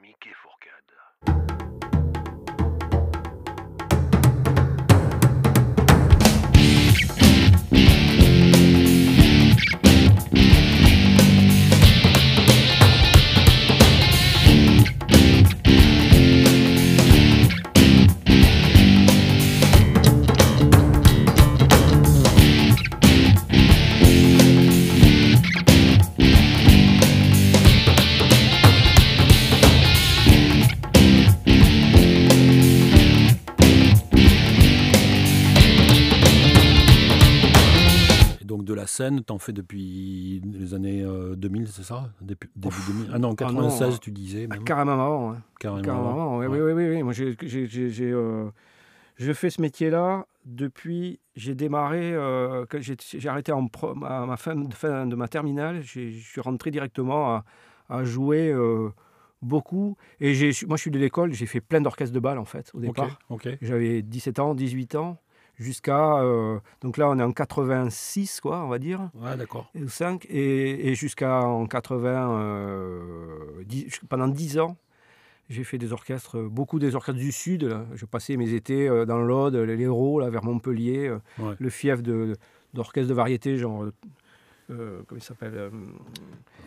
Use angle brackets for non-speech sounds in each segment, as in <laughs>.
Mickey Fourcade. La scène, t'en fais depuis les années euh, 2000, c'est ça? Depuis, Début 2000 Ah non, 96, non. tu disais. Ah, même. carrément avant. hein. Carrément. Carrément avant, ouais, Ouais. Oui, oui, oui, oui. Moi, j'ai, euh, je fais ce métier-là depuis. J'ai démarré. euh, j'ai, arrêté en pro- à ma fin, de- fin de ma terminale. Je suis rentré directement à, à jouer euh, beaucoup. Et moi, je suis de l'école. J'ai fait plein d'orchestres de bal, en fait, au départ. ok. J'avais 17 ans, 18 ans. Jusqu'à. euh, donc là, on est en 86, quoi, on va dire. Ouais, d'accord. ou 5, et, et jusqu'à en 80, euh, dix- pendant 10 ans, j'ai fait des orchestres, euh, beaucoup des orchestres du Sud. là. Je passais mes étés euh, dans l'Aude, l'Hérault, là, vers Montpellier, euh, Ouais. le fief de- d'orchestres de, variété, genre, euh, euh, comment il s'appelle euh,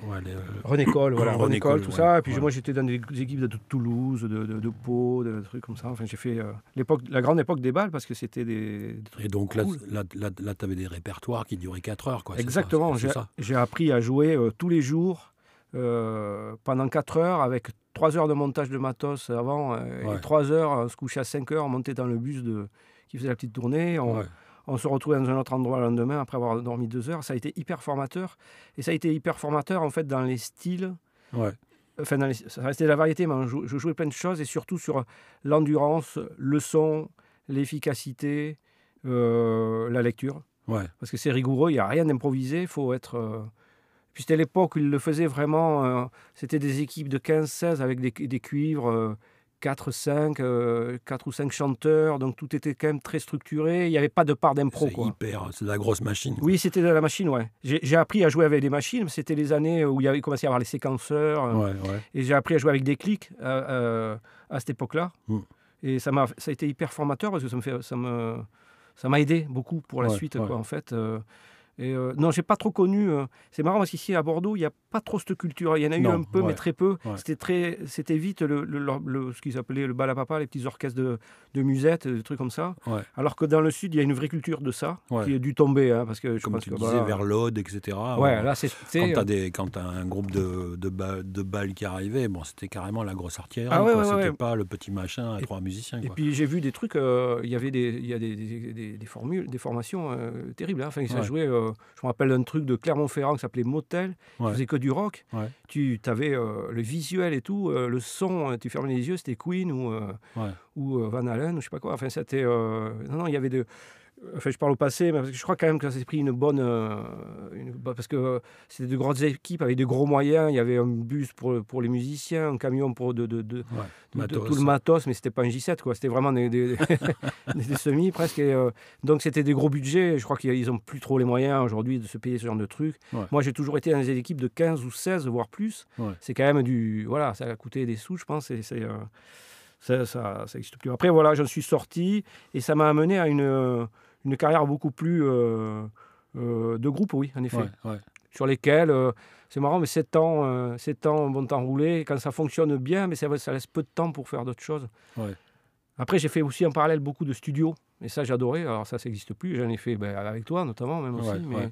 Ouais, les, euh, René Coll, voilà, René Coll, tout ouais, ça. Et puis ouais. moi, j'étais dans des équipes de Toulouse, de, de, de Pau, de trucs comme ça. Enfin, j'ai fait euh, l'époque, la grande époque des balles parce que c'était des, des trucs Et donc là, cool. là, là, là tu avais des répertoires qui duraient 4 heures. Quoi, Exactement. J'ai appris à jouer euh, tous les jours euh, pendant 4 heures avec 3 heures de montage de matos avant euh, et 3 heures. On se couchait à 5 heures, on montait dans le bus de, qui faisait la petite tournée. On, Ouais. On se retrouvait dans un autre endroit le lendemain après avoir dormi 2 heures. Ça a été hyper formateur. Et ça a été hyper formateur en fait dans les styles. Ouais. Enfin, dans les- ça restait de la variété, mais je jouais plein de choses et surtout sur l'endurance, le son, l'efficacité, euh, la lecture Ouais. parce que c'est rigoureux, il n'y a rien d'improvisé, il faut être... euh, Puis c'était l'époque où ils le faisaient vraiment, euh, c'était des équipes de 15-16 avec des, des cuivres, euh, 4, 5, euh, 4 ou 5 chanteurs, donc tout était quand même très structuré, il n'y avait pas de part d'impro. C'est hyper. C'est de la grosse machine. quoi. Oui, c'était de la machine, ouais. J'ai appris à jouer avec des machines, c'était les années où il y avait commencé à y avoir les séquenceurs, euh, Ouais, ouais. et j'ai appris à jouer avec des clics euh, euh, à cette époque-là. Mm. Et ça m'a, ça a été hyper formateur parce que ça me fait, ça me, ça m'a aidé beaucoup pour la Ouais, suite, quoi, en fait. Euh. et euh, non, j'ai pas trop connu. euh, c'est marrant parce qu'ici à Bordeaux, il n'y a pas trop cette culture. Il y en a eu un peu, ouais, mais très peu. ouais. C'était très, c'était vite le, le- le- ce qu'ils appelaient le bal à papa, les petits orchestres de, de musette, des trucs comme ça. Ouais. Alors que dans le sud, il y a une vraie culture de ça qui est dû tomber, hein, parce que je Comme pense tu que disais, voilà. vers l'Aude, etc. Ouais, euh, là c'est, quand t'as des quand t'as un groupe de de, ba- de balles qui arrivait, bon, c'était carrément la grosse artillerie. Ah ouais, quoi. ouais, c'était pas le petit machin à Et- trois musiciens. Et puis j'ai vu des trucs, euh, il y avait des, il y a des, des, des- des formules, des formations euh, terribles. hein. Enfin, ça jouait, euh, je me rappelle d'un truc de Clermont-Ferrand qui s'appelait Motel, Ouais. faisait que du rock. Ouais. Tu avais le visuel et tout, euh, le son, euh, tu fermais les yeux, c'était Queen ou, euh, Ouais. ou euh, Van Halen ou je sais pas quoi. Enfin, c'était. euh, non, non, il y avait de. Enfin, je parle au passé, mais parce que je crois quand même que ça s'est pris une bonne. euh, une- parce que euh, c'était de grosses équipes avec de gros moyens. Il y avait un bus pour, pour les musiciens, un camion pour de, de, de, Ouais. de- de Matos. tout le matos, mais c'était pas un J7, quoi. C'était vraiment des, des, <laughs> des- semis presque. et, euh, donc c'était des gros budgets. Je crois qu'ils ont plus trop les moyens aujourd'hui de se payer ce genre de trucs. Ouais. Moi, j'ai toujours été dans des équipes de 15 ou 16, voire plus. Ouais. C'est quand même du. Voilà, ça a coûté des sous, je pense. et c'est, euh, ça, ça, ça existe plus. Après, voilà, j'en suis sorti et ça m'a amené à une, une carrière beaucoup plus euh, euh, de groupe, oui, en effet Ouais, ouais. sur lesquels, euh, c'est marrant, mais 7 ans, euh, 7 ans, bon temps roulé, quand ça fonctionne bien, mais ça, ça laisse peu de temps pour faire d'autres choses. Ouais. Après, j'ai fait aussi en parallèle beaucoup de studios, et ça, j'adorais. Alors, ça, ça n'existe plus. J'en ai fait ben, avec toi, notamment, même aussi. Mais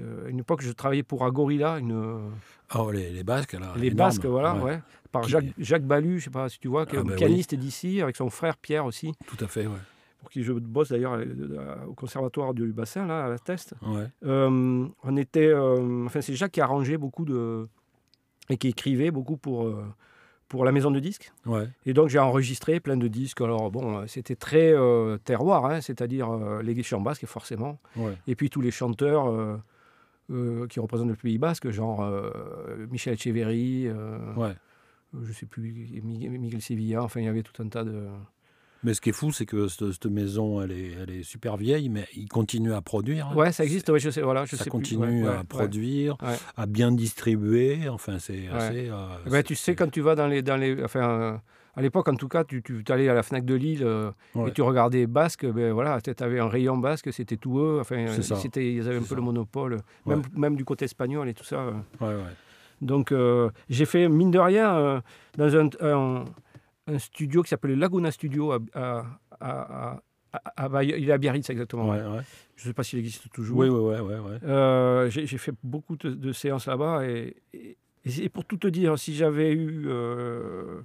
euh, une époque, je travaillais pour Agorilla, une, Oh, les, les Basques, là. les. Basques, voilà, Ouais, ouais, par Jacques, Jacques Balu, je sais pas si tu vois, qui est Ah, un ben oui. pianiste d'ici, avec son frère Pierre aussi, Tout à fait, ouais. Pour qui je bosse d'ailleurs euh, au conservatoire du bassin, là, à la Teste. ouais. Euh, on était, euh, enfin c'est Jacques qui arrangeait beaucoup de et qui écrivait beaucoup pour euh, pour la maison de disques. Ouais, Et donc j'ai enregistré plein de disques. Alors bon, c'était très euh, terroir, hein, c'est-à-dire les chants basques forcément, ouais. et puis tous les chanteurs qui représentent le Pays basque, genre Michel Echeverry, je sais plus, Miguel Miguel Sevilla. Enfin, il y avait tout un tas de Mais ce qui est fou, c'est que cette, cette maison, elle est, elle est super vieille, mais il continue à produire. Ouais, ça existe, ouais, je sais, voilà, je ça sais continue plus. Ouais, à produire, à bien distribuer. Enfin, c'est assez. euh, Eh ben, tu sais, quand tu vas dans les. Dans les enfin, à l'époque, en tout cas, tu, tu allais à la Fnac de Lille euh, Ouais. et tu regardais Basque, ben voilà, tu avais un rayon Basque, c'était tout eux. Enfin, c'était, ils avaient un peu le monopole, même, même du côté espagnol et tout ça. euh. ouais, ouais. Donc, euh, j'ai fait, mine de rien, euh, dans un, un- un studio qui s'appelait Laguna Studio à, à, à, à- à- il est à Biarritz exactement. Ouais, ouais. Je ne sais pas s'il existe toujours. Oui, oui, ouais, ouais. Euh, j'ai j'ai fait beaucoup de, de séances là-bas et, et- et pour tout te dire, si j'avais eu euh,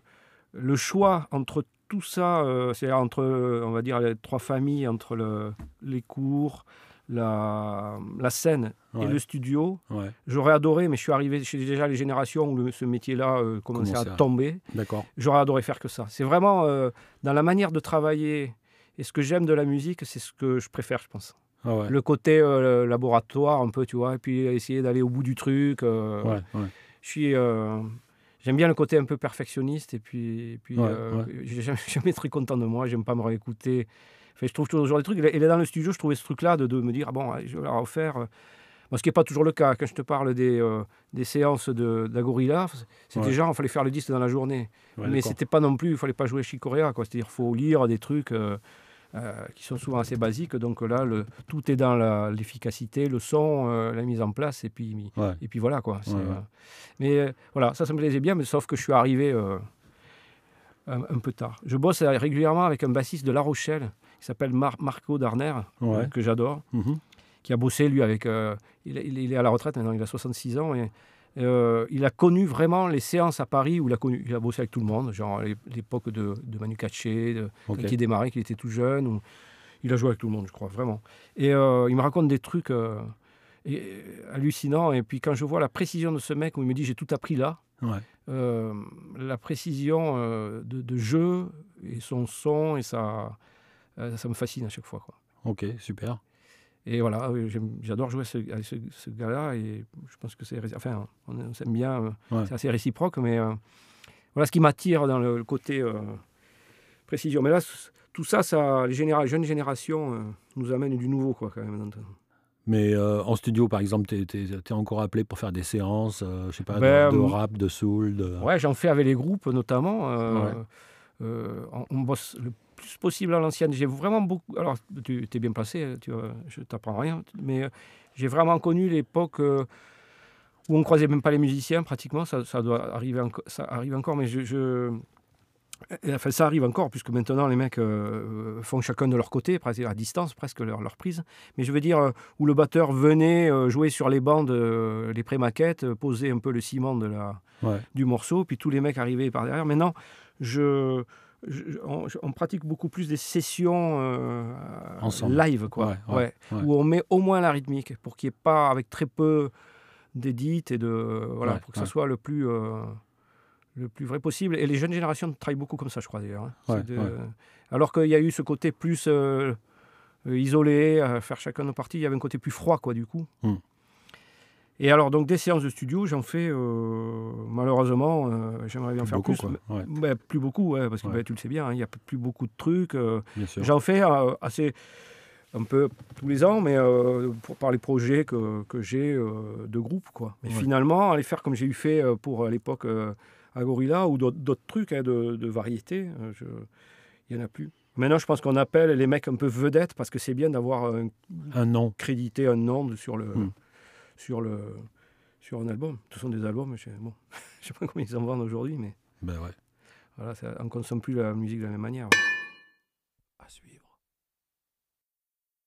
le choix entre tout ça, euh, c'est-à-dire entre, on va dire, les trois familles, entre le- les cours, la, la scène et le studio, ouais. j'aurais adoré, mais je suis arrivé chez déjà les générations où le- ce métier-là euh, commençait à à- tomber. D'accord. J'aurais adoré faire que ça. C'est vraiment euh, dans la manière de travailler et ce que j'aime de la musique, c'est ce que je préfère, je pense Ah ouais. le côté euh, laboratoire un peu, tu vois, et puis essayer d'aller au bout du truc. Je suis, j'aime bien le côté un peu perfectionniste, et puis, et puis Ouais, ouais. j'ai jamais, <laughs> jamais très content de moi. J'aime pas me réécouter. Enfin, je trouve toujours des trucs. Et là, dans le studio, je trouvais ce truc-là de, de me dire, ah bon, je vais la refaire. Bon, ce qui n'est pas toujours le cas. Quand je te parle des, euh, des séances de, d'Agorilla, c'était Ouais. genre, il fallait faire le disque dans la journée. Ouais, mais c'était pas non plus, il fallait pas jouer Chicorea, quoi. C'est-à-dire, faut lire des trucs euh, euh, qui sont souvent assez basiques. Donc là, le, tout est dans l'efficacité, le son, la mise en place, et puis, Ouais. et puis voilà, quoi. Mais voilà, ça, ça me plaisait bien, mais sauf que je suis arrivé un, un peu tard. Je bosse régulièrement avec un bassiste de La Rochelle, qui s'appelle Mar- Marco Darner, Ouais. euh, que j'adore Mhm. qui a bossé, lui, avec. euh, il, est à la retraite maintenant, il a 66 ans. Et, euh, il a connu vraiment les séances à Paris où il a, connu, il a bossé avec tout le monde, genre l'époque de, de Manu Katché, de, Ok. quand il démarrait, qu'il était tout jeune. Il a joué avec tout le monde, je crois, vraiment. Et euh, il me raconte des trucs et- hallucinants. Et puis quand je vois la précision de ce mec, où il me dit j'ai tout appris là, Ouais. la précision de, de jeu et son son, et ça, euh, ça me fascine à chaque fois. Quoi. Ok, super. Et voilà, euh, j'adore jouer ce- avec ce, ce gars-là et je pense que c'est. Enfin, on, on s'aime bien, euh, Ouais. c'est assez réciproque, mais euh, voilà ce qui m'attire dans le, le côté euh, précision. Mais là, tout ça, ça les généra- jeunes générations euh, nous amènent du nouveau, quoi, quand même. Mais en studio, par exemple, tu es, encore appelé pour faire des séances, je sais pas, de- Ben, de, rap, de soul. De... Ouais, j'en fais avec les groupes notamment. Ouais. on bosse le plus possible à l'ancienne. J'ai vraiment beaucoup. Alors, tu es bien placé, tu vois, je t'apprends rien, mais euh, j'ai vraiment connu l'époque euh, où on croisait même pas les musiciens pratiquement. Ça, ça doit arriver, ça arrive encore, mais je. Enfin, ça arrive encore, puisque maintenant les mecs euh, font chacun de leur côté, à distance, presque leur, leur prise. Mais je veux dire, euh, où le batteur venait euh, jouer sur les bandes, euh, les pré-maquettes, euh, poser un peu le ciment de la, Ouais. du morceau, puis tous les mecs arrivaient par derrière. Maintenant, je, je- on, je- on pratique beaucoup plus des sessions euh, Ensemble. live, quoi, Ouais, ouais, Ouais. ouais. où on met au moins la rythmique pour qu'il n'y ait pas, avec très peu d'édits et de voilà, pour que ça soit le plus euh, le plus vrai possible. Et les jeunes générations travaillent beaucoup comme ça, je crois d'ailleurs. hein. De-. Alors qu'il y a eu ce côté plus euh, isolé, faire chacun nos parties, il y avait un côté plus froid, quoi, du coup. Hmm. Et alors, donc, des séances de studio, j'en fais, euh, malheureusement, euh, j'aimerais bien Plus faire beaucoup, plus. quoi. Ouais, plus beaucoup, ouais, parce que Ouais. ben, tu le sais bien, hein, il n'y a plus beaucoup de trucs. euh. J'en fais euh, assez, un peu tous les ans, mais euh, pour, par les projets que, que j'ai de groupe. Quoi. Mais finalement, aller faire comme j'ai eu fait pour à l'époque à Gorilla ou d'autres trucs hein, de, de variété, il n'y en a plus. Maintenant, je pense qu'on appelle les mecs un peu vedettes parce que c'est bien d'avoir Un nom. crédité un nom sur le, Hmm. Sur le, sur un album. Ce sont des albums, je bon, <laughs> je sais pas combien ils en vendent aujourd'hui, mais Ben ouais. voilà, ça- on ne consomme plus la musique de la même manière. À suivre.